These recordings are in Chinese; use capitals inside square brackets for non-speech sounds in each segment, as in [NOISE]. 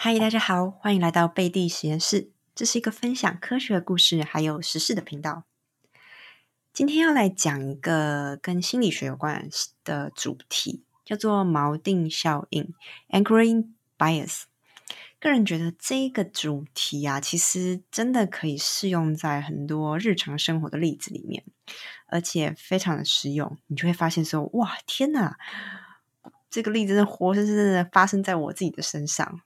嗨，大家好，欢迎来到贝蒂实验室。这是一个分享科学故事还有时事的频道。今天要来讲一个跟心理学有关的主题，叫做锚定效应 （anchoring bias）。个人觉得这个主题啊，其实真的可以适用在很多日常生活的例子里面，而且非常的实用。你就会发现说，哇，天哪，这个例子是活生生的发生在我自己的身上。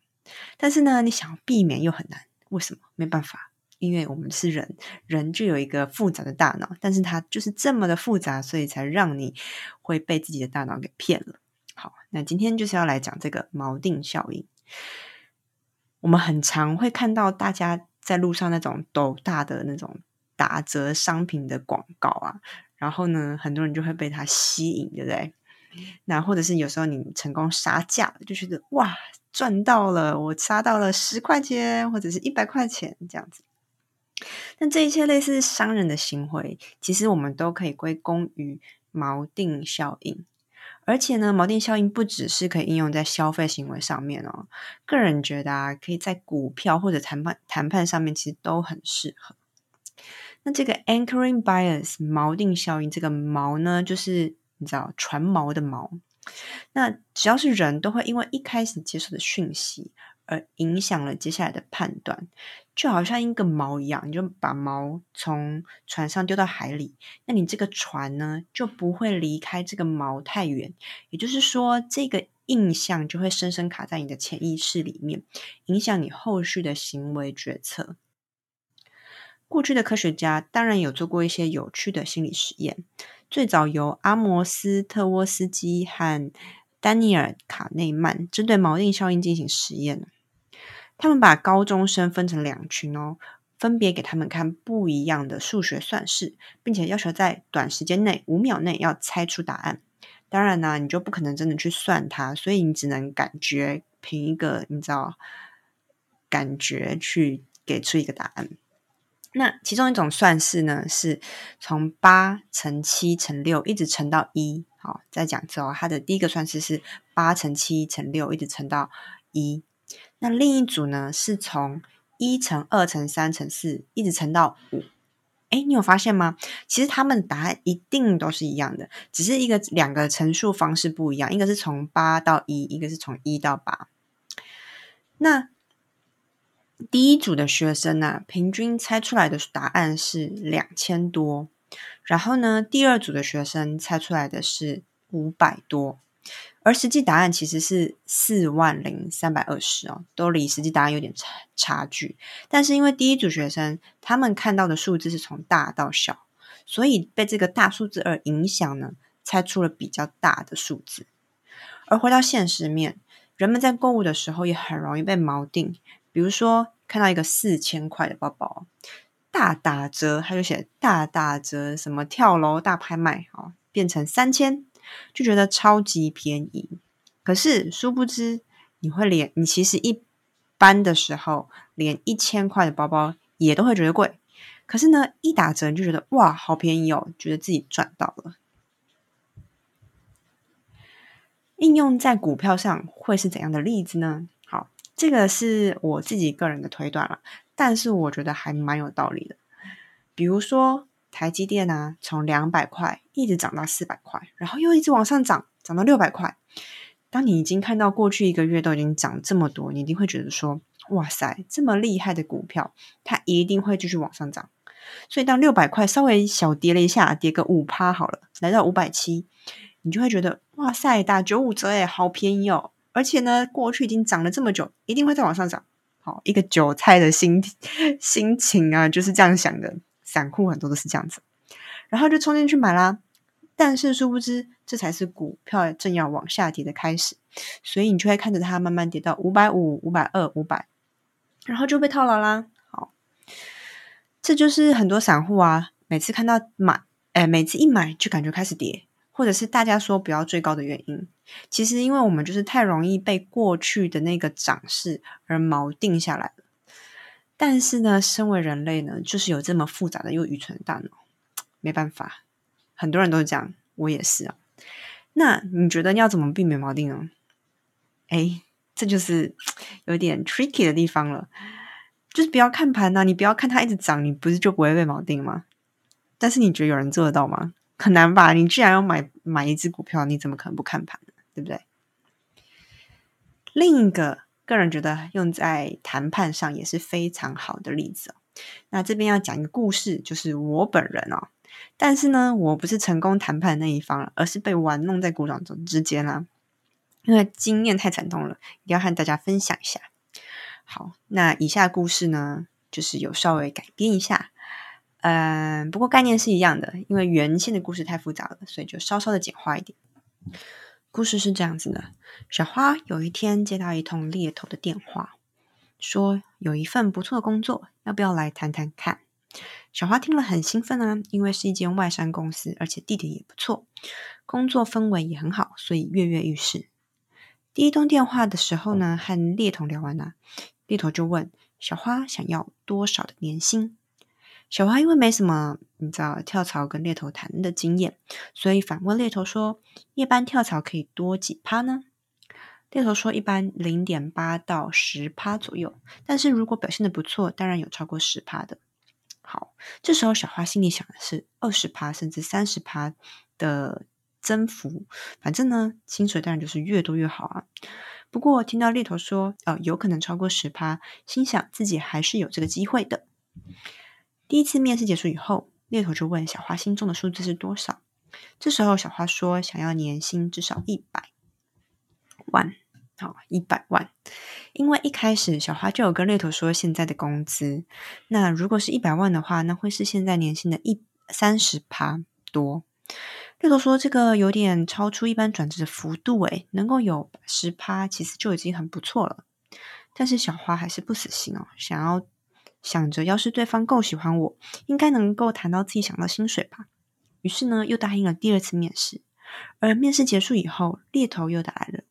但是呢，你想避免又很难，为什么？没办法，因为我们是人，人就有一个复杂的大脑，但是它就是这么的复杂，所以才让你会被自己的大脑给骗了。好，那今天就是要来讲这个锚定效应。我们很常会看到大家在路上那种斗大的那种打折商品的广告啊，然后呢，很多人就会被它吸引，对不对？那或者是有时候你成功杀价，就觉得哇。赚到了，我杀到了十块钱或者是一百块钱这样子。但这一切类似商人的行为，其实我们都可以归功于锚定效应。而且呢，锚定效应不只是可以应用在消费行为上面哦。个人觉得啊，可以在股票或者谈判谈判上面，其实都很适合。那这个 anchoring bias 锚定效应，这个锚呢，就是你知道船锚的锚。那只要是人都会因为一开始接受的讯息而影响了接下来的判断，就好像一个锚一样，你就把锚从船上丢到海里，那你这个船呢就不会离开这个锚太远，也就是说，这个印象就会深深卡在你的潜意识里面，影响你后续的行为决策。过去的科学家当然有做过一些有趣的心理实验。最早由阿摩斯特沃斯基和丹尼尔卡内曼针对锚定效应进行实验。他们把高中生分成两群哦，分别给他们看不一样的数学算式，并且要求在短时间内五秒内要猜出答案。当然呢，你就不可能真的去算它，所以你只能感觉凭一个你知道感觉去给出一个答案。那其中一种算式呢，是从八乘七乘六一直乘到一。好，再讲之后，它的第一个算式是八乘七乘六一直乘到一。那另一组呢，是从一乘二乘三乘四一直乘到五。哎，你有发现吗？其实他们答案一定都是一样的，只是一个两个乘数方式不一样，一个是从八到一，一个是从一到八。那第一组的学生呢，平均猜出来的答案是两千多，然后呢，第二组的学生猜出来的是五百多，而实际答案其实是四万零三百二十哦，都离实际答案有点差差距。但是因为第一组学生他们看到的数字是从大到小，所以被这个大数字而影响呢，猜出了比较大的数字。而回到现实面，人们在购物的时候也很容易被锚定。比如说，看到一个四千块的包包，大打折，他就写大打折，什么跳楼大拍卖，哦，变成三千，就觉得超级便宜。可是殊不知，你会连你其实一般的时候，连一千块的包包也都会觉得贵。可是呢，一打折你就觉得哇，好便宜哦，觉得自己赚到了。应用在股票上会是怎样的例子呢？这个是我自己个人的推断了，但是我觉得还蛮有道理的。比如说台积电啊，从两百块一直涨到四百块，然后又一直往上涨，涨到六百块。当你已经看到过去一个月都已经涨这么多，你一定会觉得说：“哇塞，这么厉害的股票，它一定会继续往上涨。”所以当六百块稍微小跌了一下，跌个五趴好了，来到五百七，你就会觉得：“哇塞，打九五折诶，好便宜哦！”而且呢，过去已经涨了这么久，一定会再往上涨。好，一个韭菜的心 [LAUGHS] 心情啊，就是这样想的。散户很多都是这样子，然后就冲进去买啦。但是殊不知，这才是股票正要往下跌的开始，所以你就会看着它慢慢跌到五百五、五百二、五百，然后就被套牢啦。好，这就是很多散户啊，每次看到买，哎，每次一买就感觉开始跌。或者是大家说不要追高的原因，其实因为我们就是太容易被过去的那个涨势而锚定下来了。但是呢，身为人类呢，就是有这么复杂的又愚蠢的大脑，没办法，很多人都是这样，我也是啊。那你觉得要怎么避免锚定呢？哎，这就是 [TSK] 有点 tricky 的地方了。就是不要看盘呐，你不要看它一直涨，你不是就不会被锚定吗？但是你觉得有人做得到吗？很难吧？你既然要买买一只股票，你怎么可能不看盘？对不对？另一个个人觉得用在谈判上也是非常好的例子哦。那这边要讲一个故事，就是我本人哦。但是呢，我不是成功谈判的那一方而是被玩弄在股掌中之间啦。因为经验太惨痛了，一定要和大家分享一下。好，那以下故事呢，就是有稍微改编一下，嗯，不过概念是一样的。因为原先的故事太复杂了，所以就稍稍的简化一点。故事是这样子的：小花有一天接到一通猎头的电话，说有一份不错的工作，要不要来谈谈看？小花听了很兴奋啊，因为是一间外商公司，而且地点也不错，工作氛围也很好，所以跃跃欲试。第一通电话的时候呢，和猎头聊完了，猎头就问小花想要多少的年薪。小花因为没什么你知道跳槽跟猎头谈的经验，所以反问猎头说：“一般跳槽可以多几趴呢？”猎头说：“一般零点八到十趴左右，但是如果表现的不错，当然有超过十趴的。”好，这时候小花心里想的是二十趴甚至三十趴的增幅，反正呢，薪水当然就是越多越好啊。不过听到猎头说，呃，有可能超过十趴，心想自己还是有这个机会的。第一次面试结束以后，猎头就问小花心中的数字是多少。这时候小花说想要年薪至少一百万。好，一百万，因为一开始小花就有跟猎头说现在的工资，那如果是一百万的话，那会是现在年薪的一三十趴多。猎头说这个有点超出一般转职的幅度，诶，能够有十趴，其实就已经很不错了。但是小花还是不死心哦，想要想着要是对方够喜欢我，应该能够谈到自己想要薪水吧。于是呢，又答应了第二次面试。而面试结束以后，猎头又打来了。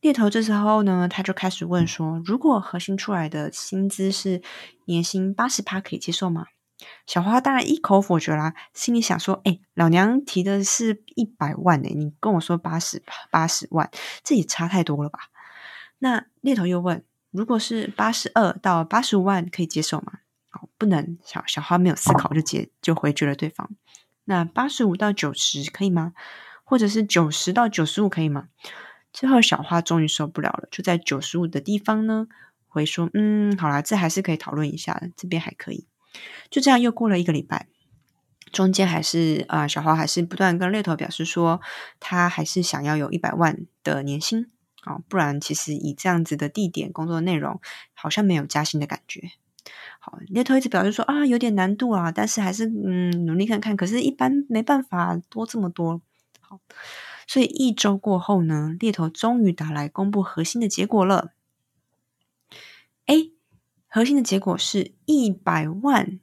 猎头这时候呢，他就开始问说：“如果核心出来的薪资是年薪八十趴，可以接受吗？”小花当然一口否决啦，心里想说：“哎，老娘提的是一百万哎，你跟我说八十八十万，这也差太多了吧？”那猎头又问：“如果是八十二到八十五万，可以接受吗？”哦，不能。小小花没有思考就结就回绝了对方。那八十五到九十可以吗？或者是九十到九十五可以吗？最后，小花终于受不了了，就在九十五的地方呢，回说：“嗯，好啦，这还是可以讨论一下的，这边还可以。”就这样，又过了一个礼拜，中间还是啊，小花还是不断跟猎头表示说，他还是想要有一百万的年薪哦，不然其实以这样子的地点、工作内容，好像没有加薪的感觉。好，猎头一直表示说啊，有点难度啊，但是还是嗯，努力看看。可是，一般没办法多这么多。好。所以一周过后呢，猎头终于打来公布核心的结果了。哎，核心的结果是一百万。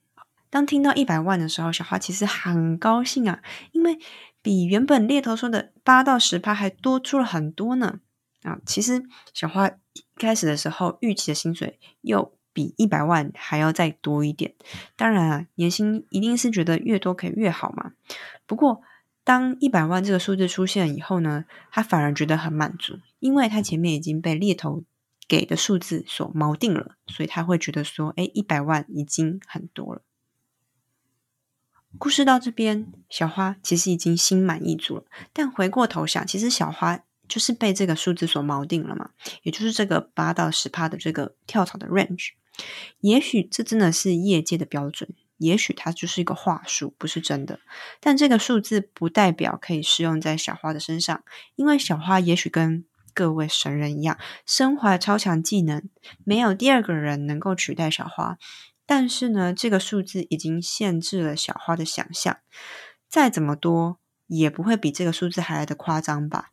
当听到一百万的时候，小花其实很高兴啊，因为比原本猎头说的八到十趴还多出了很多呢。啊，其实小花一开始的时候预期的薪水又比一百万还要再多一点。当然啊，年薪一定是觉得越多可以越好嘛。不过。当一百万这个数字出现以后呢，他反而觉得很满足，因为他前面已经被猎头给的数字所锚定了，所以他会觉得说：“哎，一百万已经很多了。”故事到这边，小花其实已经心满意足了。但回过头想，其实小花就是被这个数字所锚定了嘛，也就是这个八到十趴的这个跳槽的 range。也许这真的是业界的标准。也许它就是一个话术，不是真的。但这个数字不代表可以适用在小花的身上，因为小花也许跟各位神人一样，身怀超强技能，没有第二个人能够取代小花。但是呢，这个数字已经限制了小花的想象，再怎么多也不会比这个数字还来的夸张吧。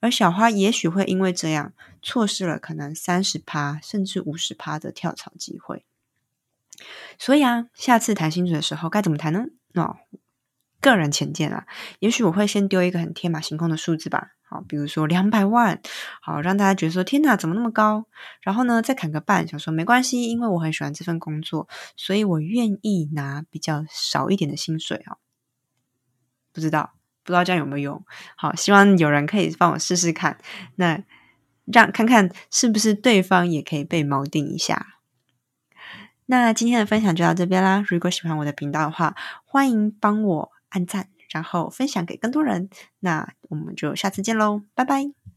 而小花也许会因为这样，错失了可能三十趴甚至五十趴的跳槽机会。所以啊，下次谈薪水的时候该怎么谈呢？哦，个人浅见啊，也许我会先丢一个很天马行空的数字吧。好，比如说两百万，好让大家觉得说天哪，怎么那么高？然后呢，再砍个半，想说没关系，因为我很喜欢这份工作，所以我愿意拿比较少一点的薪水啊。不知道，不知道这样有没有用？好，希望有人可以帮我试试看。那让看看是不是对方也可以被锚定一下。那今天的分享就到这边啦。如果喜欢我的频道的话，欢迎帮我按赞，然后分享给更多人。那我们就下次见喽，拜拜。